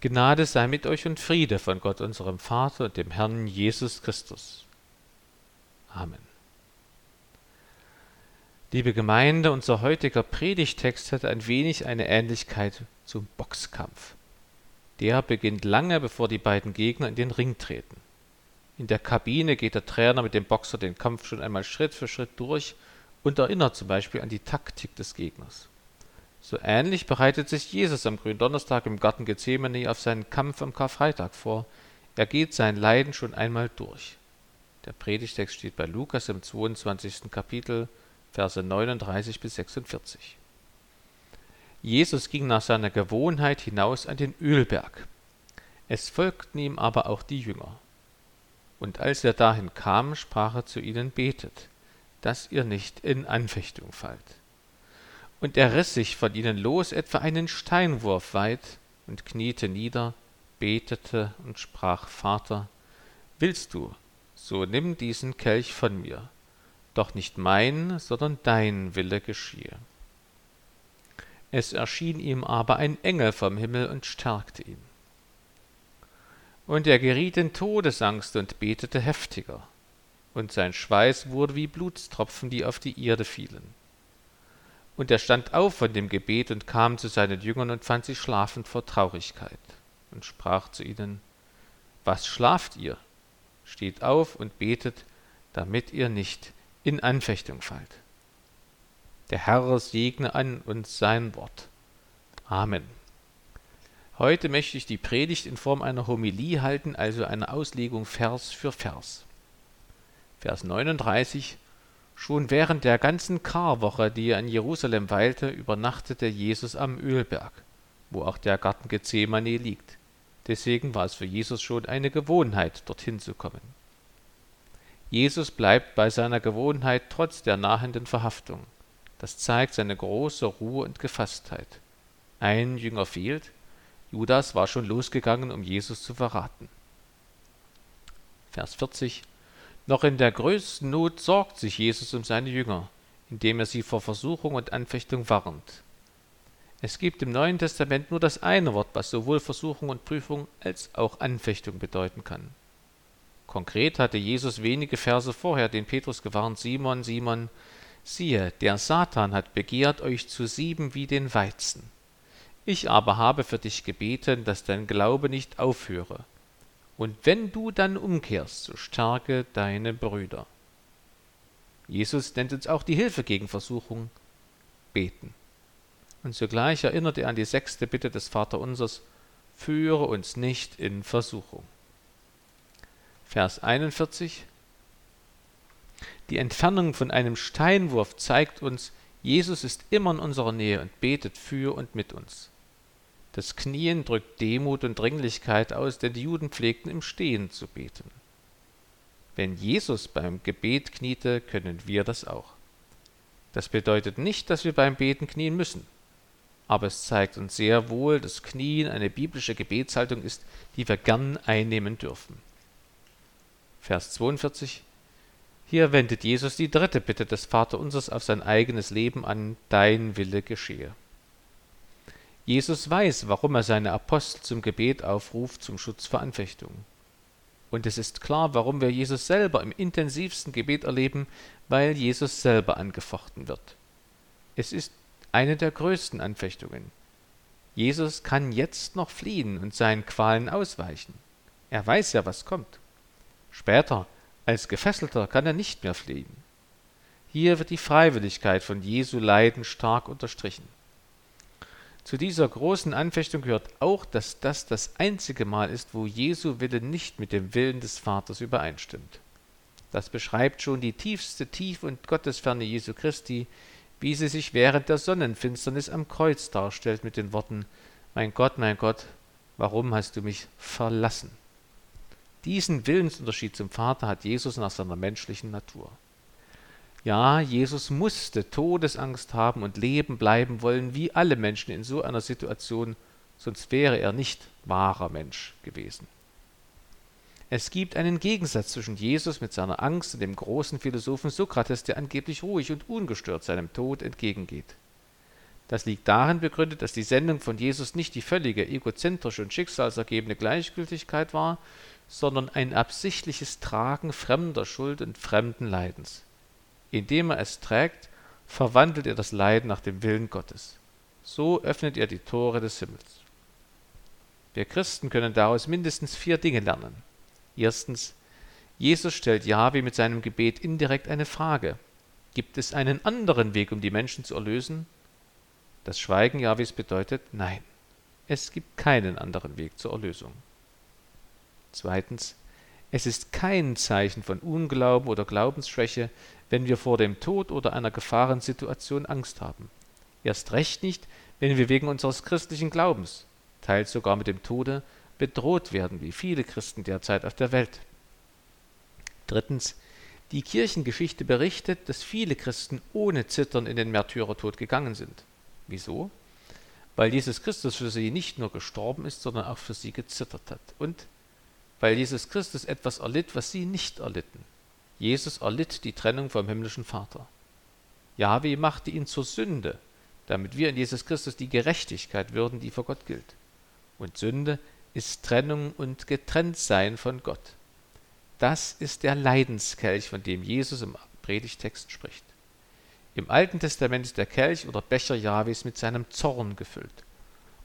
Gnade sei mit euch und Friede von Gott unserem Vater und dem Herrn Jesus Christus. Amen. Liebe Gemeinde, unser heutiger Predigtext hat ein wenig eine Ähnlichkeit zum Boxkampf. Der beginnt lange, bevor die beiden Gegner in den Ring treten. In der Kabine geht der Trainer mit dem Boxer den Kampf schon einmal Schritt für Schritt durch und erinnert zum Beispiel an die Taktik des Gegners. So ähnlich bereitet sich Jesus am Gründonnerstag im Garten Gethsemane auf seinen Kampf am Karfreitag vor. Er geht sein Leiden schon einmal durch. Der Predigtext steht bei Lukas im 22. Kapitel, Verse 39 bis 46. Jesus ging nach seiner Gewohnheit hinaus an den Ölberg. Es folgten ihm aber auch die Jünger. Und als er dahin kam, sprach er zu ihnen, betet, dass ihr nicht in Anfechtung fallt. Und er riß sich von ihnen los, etwa einen Steinwurf weit, und kniete nieder, betete und sprach, Vater, willst du, so nimm diesen Kelch von mir, doch nicht mein, sondern dein Wille geschehe. Es erschien ihm aber ein Engel vom Himmel und stärkte ihn. Und er geriet in Todesangst und betete heftiger, und sein Schweiß wurde wie Blutstropfen, die auf die Erde fielen. Und er stand auf von dem Gebet und kam zu seinen Jüngern und fand sie schlafend vor Traurigkeit und sprach zu ihnen, Was schlaft ihr? Steht auf und betet, damit ihr nicht in Anfechtung fallt. Der Herr segne an uns sein Wort. Amen. Heute möchte ich die Predigt in Form einer Homilie halten, also einer Auslegung Vers für Vers. Vers 39 Schon während der ganzen Karwoche, die er in Jerusalem weilte, übernachtete Jesus am Ölberg, wo auch der Garten Gethsemane liegt. Deswegen war es für Jesus schon eine Gewohnheit, dorthin zu kommen. Jesus bleibt bei seiner Gewohnheit trotz der nahenden Verhaftung. Das zeigt seine große Ruhe und Gefasstheit. Ein Jünger fehlt, Judas war schon losgegangen, um Jesus zu verraten. Vers 40 noch in der größten Not sorgt sich Jesus um seine Jünger, indem er sie vor Versuchung und Anfechtung warnt. Es gibt im Neuen Testament nur das eine Wort, was sowohl Versuchung und Prüfung als auch Anfechtung bedeuten kann. Konkret hatte Jesus wenige Verse vorher den Petrus gewarnt, Simon, Simon, siehe, der Satan hat begehrt, euch zu sieben wie den Weizen. Ich aber habe für dich gebeten, dass dein Glaube nicht aufhöre. Und wenn du dann umkehrst, so stärke deine Brüder. Jesus nennt uns auch die Hilfe gegen Versuchung, beten. Und zugleich erinnert er an die sechste Bitte des Vaterunsers, führe uns nicht in Versuchung. Vers 41 Die Entfernung von einem Steinwurf zeigt uns, Jesus ist immer in unserer Nähe und betet für und mit uns. Das Knien drückt Demut und Dringlichkeit aus, denn die Juden pflegten im Stehen zu beten. Wenn Jesus beim Gebet kniete, können wir das auch. Das bedeutet nicht, dass wir beim Beten knien müssen, aber es zeigt uns sehr wohl, dass Knien eine biblische Gebetshaltung ist, die wir gern einnehmen dürfen. Vers 42 Hier wendet Jesus die dritte Bitte des Vaterunsers auf sein eigenes Leben an, Dein Wille geschehe. Jesus weiß, warum er seine Apostel zum Gebet aufruft, zum Schutz vor Anfechtungen. Und es ist klar, warum wir Jesus selber im intensivsten Gebet erleben, weil Jesus selber angefochten wird. Es ist eine der größten Anfechtungen. Jesus kann jetzt noch fliehen und seinen Qualen ausweichen. Er weiß ja, was kommt. Später, als Gefesselter, kann er nicht mehr fliehen. Hier wird die Freiwilligkeit von Jesu Leiden stark unterstrichen. Zu dieser großen Anfechtung gehört auch, dass das das einzige Mal ist, wo Jesu Wille nicht mit dem Willen des Vaters übereinstimmt. Das beschreibt schon die tiefste Tief- und Gottesferne Jesu Christi, wie sie sich während der Sonnenfinsternis am Kreuz darstellt mit den Worten Mein Gott, mein Gott, warum hast du mich verlassen? Diesen Willensunterschied zum Vater hat Jesus nach seiner menschlichen Natur. Ja, Jesus musste Todesangst haben und leben bleiben wollen, wie alle Menschen in so einer Situation, sonst wäre er nicht wahrer Mensch gewesen. Es gibt einen Gegensatz zwischen Jesus mit seiner Angst und dem großen Philosophen Sokrates, der angeblich ruhig und ungestört seinem Tod entgegengeht. Das liegt darin begründet, dass die Sendung von Jesus nicht die völlige egozentrische und schicksalsergebene Gleichgültigkeit war, sondern ein absichtliches Tragen fremder Schuld und fremden Leidens. Indem er es trägt, verwandelt er das Leiden nach dem Willen Gottes. So öffnet er die Tore des Himmels. Wir Christen können daraus mindestens vier Dinge lernen. Erstens, Jesus stellt Jahwe mit seinem Gebet indirekt eine Frage. Gibt es einen anderen Weg, um die Menschen zu erlösen? Das Schweigen Jahwes bedeutet Nein. Es gibt keinen anderen Weg zur Erlösung. Zweitens, es ist kein Zeichen von Unglauben oder Glaubensschwäche, wenn wir vor dem Tod oder einer Gefahrensituation Angst haben. Erst recht nicht, wenn wir wegen unseres christlichen Glaubens, teils sogar mit dem Tode, bedroht werden, wie viele Christen derzeit auf der Welt. Drittens, die Kirchengeschichte berichtet, dass viele Christen ohne Zittern in den Märtyrertod gegangen sind. Wieso? Weil Jesus Christus für sie nicht nur gestorben ist, sondern auch für sie gezittert hat. Und weil Jesus Christus etwas erlitt, was sie nicht erlitten. Jesus erlitt die Trennung vom himmlischen Vater. Jahwe machte ihn zur Sünde, damit wir in Jesus Christus die Gerechtigkeit würden, die vor Gott gilt. Und Sünde ist Trennung und Getrenntsein von Gott. Das ist der Leidenskelch, von dem Jesus im Predigtext spricht. Im Alten Testament ist der Kelch oder Becher Jahwes mit seinem Zorn gefüllt.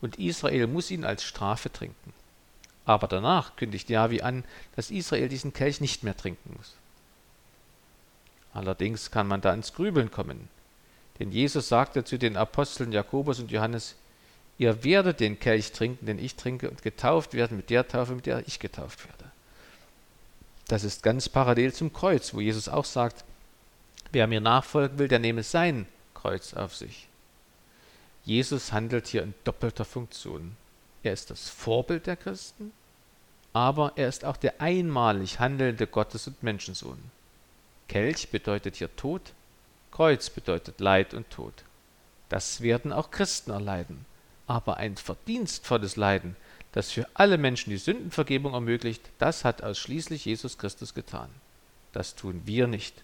Und Israel muss ihn als Strafe trinken. Aber danach kündigt Jahwe an, dass Israel diesen Kelch nicht mehr trinken muss. Allerdings kann man da ins Grübeln kommen. Denn Jesus sagte zu den Aposteln Jakobus und Johannes, ihr werdet den Kelch trinken, den ich trinke, und getauft werden mit der Taufe, mit der ich getauft werde. Das ist ganz parallel zum Kreuz, wo Jesus auch sagt, wer mir nachfolgen will, der nehme sein Kreuz auf sich. Jesus handelt hier in doppelter Funktion. Er ist das Vorbild der Christen, aber er ist auch der einmalig handelnde Gottes- und Menschensohn. Kelch bedeutet hier Tod, Kreuz bedeutet Leid und Tod. Das werden auch Christen erleiden, aber ein verdienstvolles Leiden, das für alle Menschen die Sündenvergebung ermöglicht, das hat ausschließlich Jesus Christus getan. Das tun wir nicht.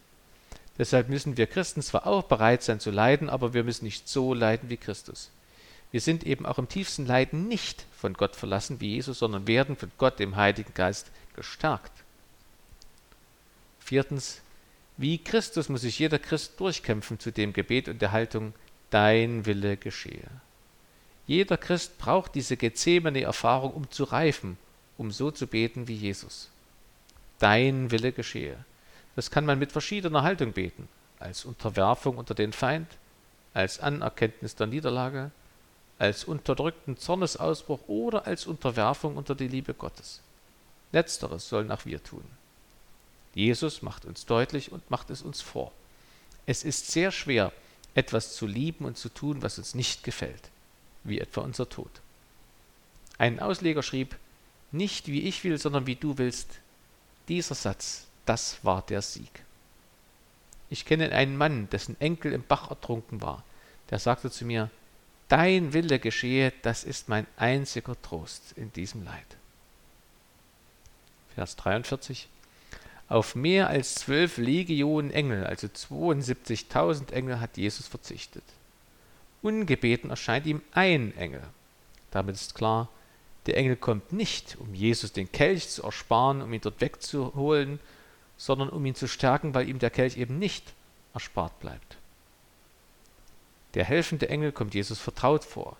Deshalb müssen wir Christen zwar auch bereit sein zu leiden, aber wir müssen nicht so leiden wie Christus. Wir sind eben auch im tiefsten Leiden nicht von Gott verlassen wie Jesus, sondern werden von Gott, dem Heiligen Geist, gestärkt. Viertens, wie Christus muss sich jeder Christ durchkämpfen zu dem Gebet und der Haltung, dein Wille geschehe. Jeder Christ braucht diese gezähmene Erfahrung, um zu reifen, um so zu beten wie Jesus. Dein Wille geschehe. Das kann man mit verschiedener Haltung beten, als Unterwerfung unter den Feind, als Anerkenntnis der Niederlage, als unterdrückten Zornesausbruch oder als Unterwerfung unter die Liebe Gottes. Letzteres sollen auch wir tun. Jesus macht uns deutlich und macht es uns vor. Es ist sehr schwer, etwas zu lieben und zu tun, was uns nicht gefällt, wie etwa unser Tod. Ein Ausleger schrieb, nicht wie ich will, sondern wie du willst. Dieser Satz, das war der Sieg. Ich kenne einen Mann, dessen Enkel im Bach ertrunken war. Der sagte zu mir, Dein Wille geschehe, das ist mein einziger Trost in diesem Leid. Vers 43. Auf mehr als zwölf Legionen Engel, also 72.000 Engel, hat Jesus verzichtet. Ungebeten erscheint ihm ein Engel. Damit ist klar, der Engel kommt nicht, um Jesus den Kelch zu ersparen, um ihn dort wegzuholen, sondern um ihn zu stärken, weil ihm der Kelch eben nicht erspart bleibt. Der helfende Engel kommt Jesus vertraut vor.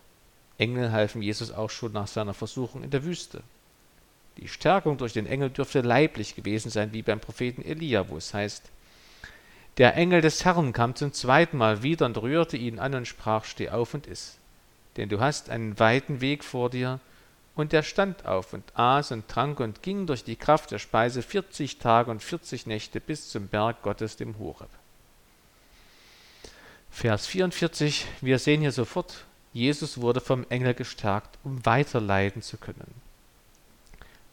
Engel halfen Jesus auch schon nach seiner Versuchung in der Wüste. Die Stärkung durch den Engel dürfte leiblich gewesen sein, wie beim Propheten Elia, wo es heißt, der Engel des Herrn kam zum zweiten Mal wieder und rührte ihn an und sprach, steh auf und iss, denn du hast einen weiten Weg vor dir. Und er stand auf und aß und trank und ging durch die Kraft der Speise vierzig Tage und vierzig Nächte bis zum Berg Gottes, dem Horeb. Vers 44, wir sehen hier sofort, Jesus wurde vom Engel gestärkt, um weiter leiden zu können.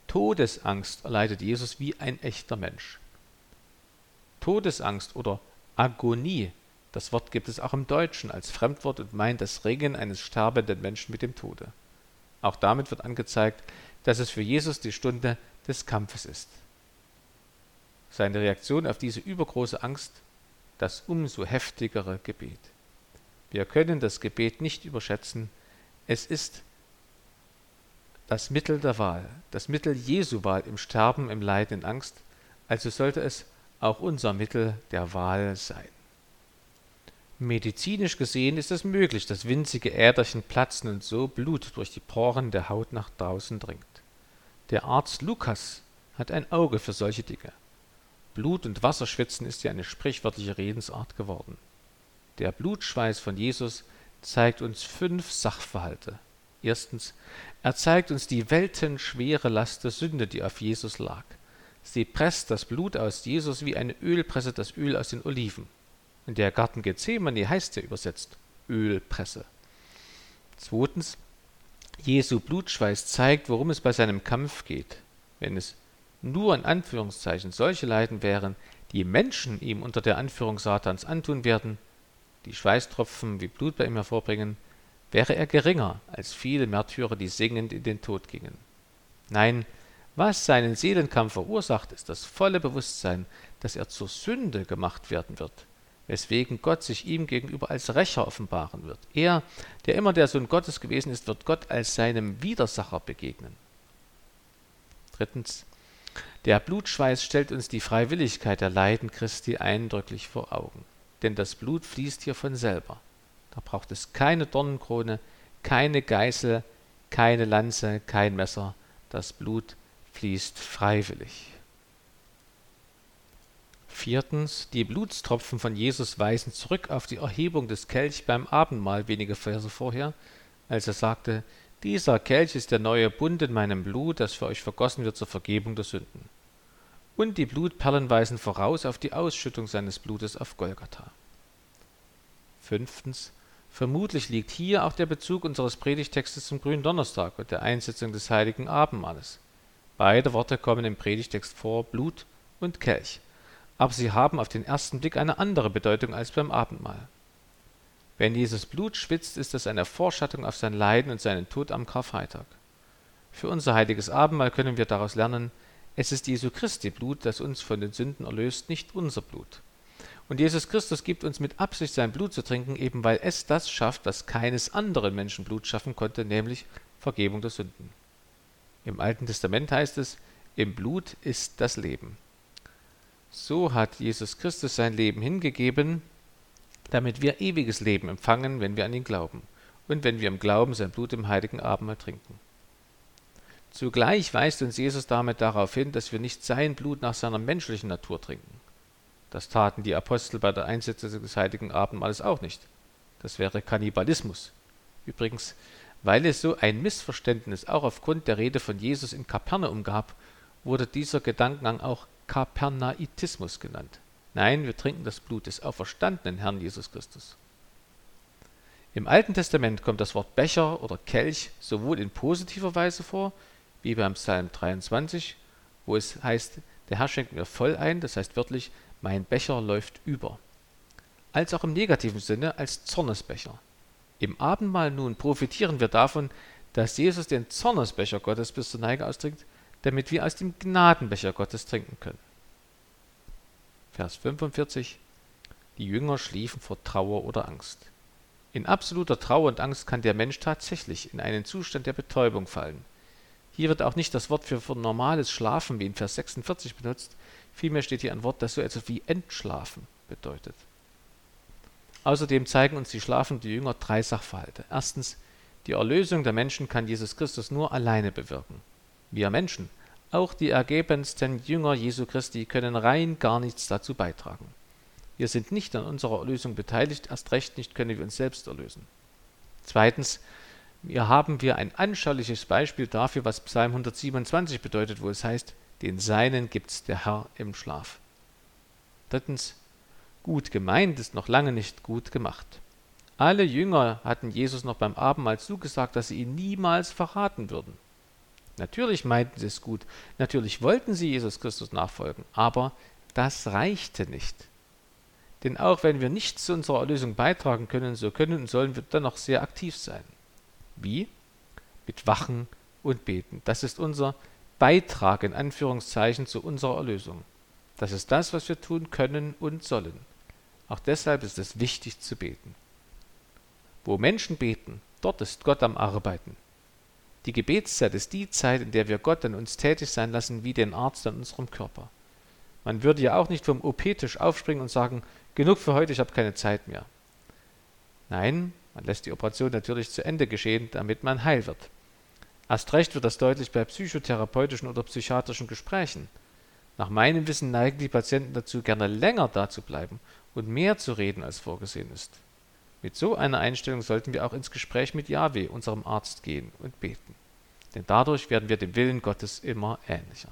Todesangst erleidet Jesus wie ein echter Mensch. Todesangst oder Agonie, das Wort gibt es auch im Deutschen als Fremdwort und meint das Ringen eines sterbenden Menschen mit dem Tode. Auch damit wird angezeigt, dass es für Jesus die Stunde des Kampfes ist. Seine Reaktion auf diese übergroße Angst das umso heftigere Gebet. Wir können das Gebet nicht überschätzen. Es ist das Mittel der Wahl, das Mittel Jesu Wahl im Sterben, im Leiden, in Angst. Also sollte es auch unser Mittel der Wahl sein. Medizinisch gesehen ist es möglich, dass winzige Äderchen platzen und so Blut durch die Poren der Haut nach draußen dringt. Der Arzt Lukas hat ein Auge für solche Dinge. Blut und Wasser schwitzen ist ja eine sprichwörtliche Redensart geworden. Der Blutschweiß von Jesus zeigt uns fünf Sachverhalte. Erstens, er zeigt uns die weltenschwere Last der Sünde, die auf Jesus lag. Sie presst das Blut aus Jesus wie eine Ölpresse das Öl aus den Oliven. In der Garten Gethsemane heißt ja übersetzt Ölpresse. Zweitens, Jesu Blutschweiß zeigt, worum es bei seinem Kampf geht. Wenn es nur in Anführungszeichen solche Leiden wären, die Menschen ihm unter der Anführung Satans antun werden, die Schweißtropfen wie Blut bei ihm hervorbringen, wäre er geringer als viele Märtyrer, die singend in den Tod gingen. Nein, was seinen Seelenkampf verursacht, ist das volle Bewusstsein, dass er zur Sünde gemacht werden wird, weswegen Gott sich ihm gegenüber als Rächer offenbaren wird. Er, der immer der Sohn Gottes gewesen ist, wird Gott als seinem Widersacher begegnen. Drittens, der Blutschweiß stellt uns die Freiwilligkeit der Leiden Christi eindrücklich vor Augen, denn das Blut fließt hier von selber. Da braucht es keine Dornenkrone, keine Geißel, keine Lanze, kein Messer. Das Blut fließt freiwillig. Viertens, die Blutstropfen von Jesus weisen zurück auf die Erhebung des Kelch beim Abendmahl wenige Verse vorher, als er sagte, dieser Kelch ist der neue Bund in meinem Blut, das für euch vergossen wird zur Vergebung der Sünden. Und die Blutperlen weisen voraus auf die Ausschüttung seines Blutes auf Golgatha. Fünftens, vermutlich liegt hier auch der Bezug unseres Predigtextes zum Gründonnerstag und der Einsetzung des heiligen Abendmahles. Beide Worte kommen im Predigtext vor, Blut und Kelch, aber sie haben auf den ersten Blick eine andere Bedeutung als beim Abendmahl. Wenn Jesus Blut schwitzt, ist es eine Vorschattung auf sein Leiden und seinen Tod am Karfreitag. Für unser heiliges Abendmahl können wir daraus lernen, es ist Jesu Christi Blut, das uns von den Sünden erlöst, nicht unser Blut. Und Jesus Christus gibt uns mit Absicht sein Blut zu trinken, eben weil es das schafft, was keines anderen Menschen Blut schaffen konnte, nämlich Vergebung der Sünden. Im Alten Testament heißt es, im Blut ist das Leben. So hat Jesus Christus sein Leben hingegeben, damit wir ewiges Leben empfangen, wenn wir an ihn glauben und wenn wir im Glauben sein Blut im heiligen Abendmahl trinken. Zugleich weist uns Jesus damit darauf hin, dass wir nicht sein Blut nach seiner menschlichen Natur trinken. Das taten die Apostel bei der Einsetzung des heiligen Abendmahles auch nicht. Das wäre Kannibalismus. Übrigens, weil es so ein Missverständnis auch aufgrund der Rede von Jesus in Kapernaum gab, wurde dieser Gedankengang auch Kapernaitismus genannt. Nein, wir trinken das Blut des auferstandenen Herrn Jesus Christus. Im Alten Testament kommt das Wort Becher oder Kelch sowohl in positiver Weise vor, wie beim Psalm 23, wo es heißt, der Herr schenkt mir voll ein, das heißt wörtlich, mein Becher läuft über, als auch im negativen Sinne als Zornesbecher. Im Abendmahl nun profitieren wir davon, dass Jesus den Zornesbecher Gottes bis zur Neige austrinkt, damit wir aus dem Gnadenbecher Gottes trinken können. Vers 45 Die Jünger schliefen vor Trauer oder Angst. In absoluter Trauer und Angst kann der Mensch tatsächlich in einen Zustand der Betäubung fallen. Hier wird auch nicht das Wort für, normales Schlafen wie in Vers 46 benutzt, vielmehr steht hier ein Wort, das so etwas wie Entschlafen bedeutet. Außerdem zeigen uns die schlafenden Jünger drei Sachverhalte. Erstens, die Erlösung der Menschen kann Jesus Christus nur alleine bewirken. Wir Menschen, auch die ergebensten Jünger Jesu Christi, können rein gar nichts dazu beitragen. Wir sind nicht an unserer Erlösung beteiligt, erst recht nicht können wir uns selbst erlösen. Zweitens, hier haben wir ein anschauliches Beispiel dafür, was Psalm 127 bedeutet, wo es heißt, den Seinen gibt's der Herr im Schlaf. Drittens, Gut gemeint ist noch lange nicht gut gemacht. Alle Jünger hatten Jesus noch beim Abendmahl zugesagt, dass sie ihn niemals verraten würden. Natürlich meinten sie es gut, natürlich wollten sie Jesus Christus nachfolgen, aber das reichte nicht. Denn auch wenn wir nichts zu unserer Erlösung beitragen können, so können und sollen wir dennoch sehr aktiv sein. Wie? Mit Wachen und Beten. Das ist unser Beitrag in Anführungszeichen zu unserer Erlösung. Das ist das, was wir tun können und sollen. Auch deshalb ist es wichtig zu beten. Wo Menschen beten, dort ist Gott am Arbeiten. Die Gebetszeit ist die Zeit, in der wir Gott an uns tätig sein lassen, wie den Arzt an unserem Körper. Man würde ja auch nicht vom OP-Tisch aufspringen und sagen, genug für heute, ich habe keine Zeit mehr. Nein, man lässt die Operation natürlich zu Ende geschehen, damit man heil wird. Erst recht wird das deutlich bei psychotherapeutischen oder psychiatrischen Gesprächen. Nach meinem Wissen neigen die Patienten dazu, gerne länger da zu bleiben und mehr zu reden, als vorgesehen ist. Mit so einer Einstellung sollten wir auch ins Gespräch mit Yahweh, unserem Arzt, gehen und beten. Denn dadurch werden wir dem Willen Gottes immer ähnlicher.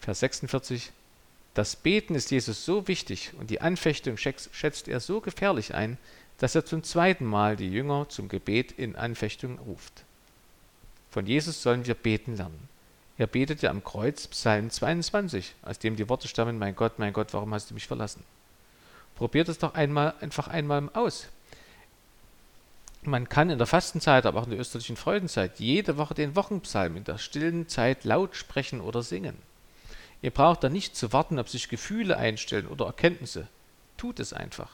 Vers 46 Das Beten ist Jesus so wichtig und die Anfechtung schätzt er so gefährlich ein, dass er zum zweiten Mal die Jünger zum Gebet in Anfechtung ruft. Von Jesus sollen wir beten lernen. Er betete am Kreuz Psalm 22, aus dem die Worte stammen, Mein Gott, mein Gott, warum hast du mich verlassen? Probiert es doch einmal, einfach einmal aus. Man kann in der Fastenzeit, aber auch in der österlichen Freudenzeit, jede Woche den Wochenpsalm in der stillen Zeit laut sprechen oder singen. Ihr braucht da nicht zu warten, ob sich Gefühle einstellen oder Erkenntnisse. Tut es einfach.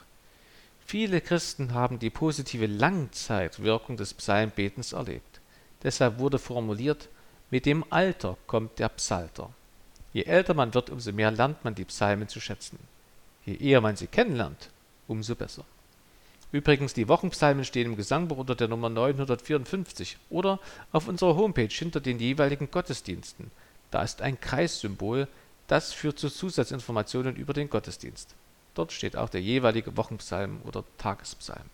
Viele Christen haben die positive Langzeitwirkung des Psalmbetens erlebt. Deshalb wurde formuliert, mit dem Alter kommt der Psalter. Je älter man wird, umso mehr lernt man die Psalmen zu schätzen. Je eher man sie kennenlernt, umso besser. Übrigens, die Wochenpsalmen stehen im Gesangbuch unter der Nummer 954 oder auf unserer Homepage hinter den jeweiligen Gottesdiensten. Da ist ein Kreissymbol, das führt zu Zusatzinformationen über den Gottesdienst. Dort steht auch der jeweilige Wochenpsalm oder Tagespsalm.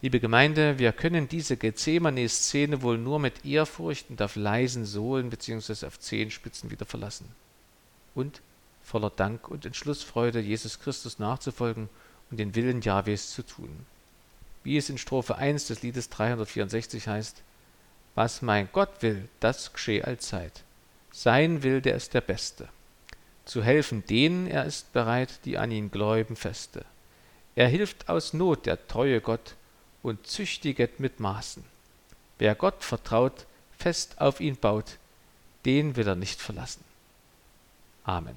Liebe Gemeinde, wir können diese Gethsemane-Szene wohl nur mit Ehrfurcht und auf leisen Sohlen bzw. auf Zehenspitzen wieder verlassen. Und voller Dank und Entschlussfreude, Jesus Christus nachzufolgen und den Willen Jahwes zu tun. Wie es in Strophe 1 des Liedes 364 heißt, Was mein Gott will, das geschehe allzeit. Sein Will, der ist der Beste. Zu helfen denen er ist bereit, die an ihn gläuben feste. Er hilft aus Not, der treue Gott, und züchtiget mit Maßen. Wer Gott vertraut, fest auf ihn baut, den will er nicht verlassen. Amen.